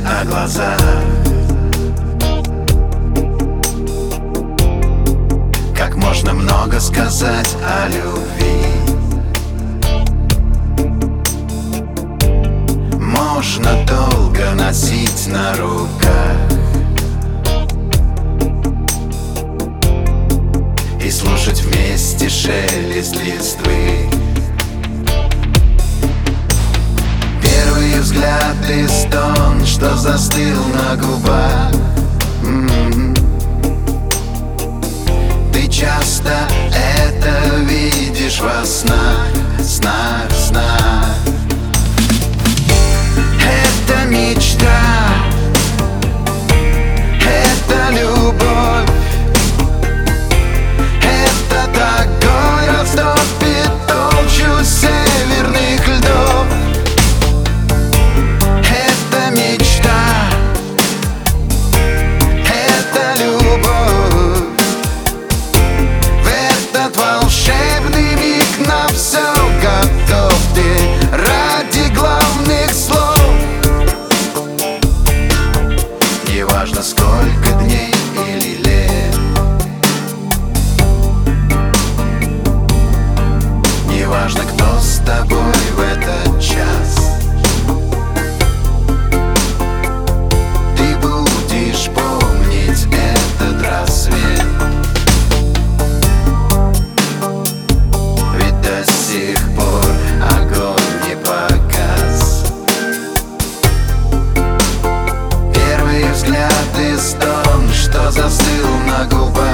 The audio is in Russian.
на глазах. Как можно много сказать о любви. Можно долго носить на руках. И слушать вместе шелест листвы и стон, что застыл на губах сколько дней или лет. Неважно, кто с тобой. Афганистан, что застыл на губах.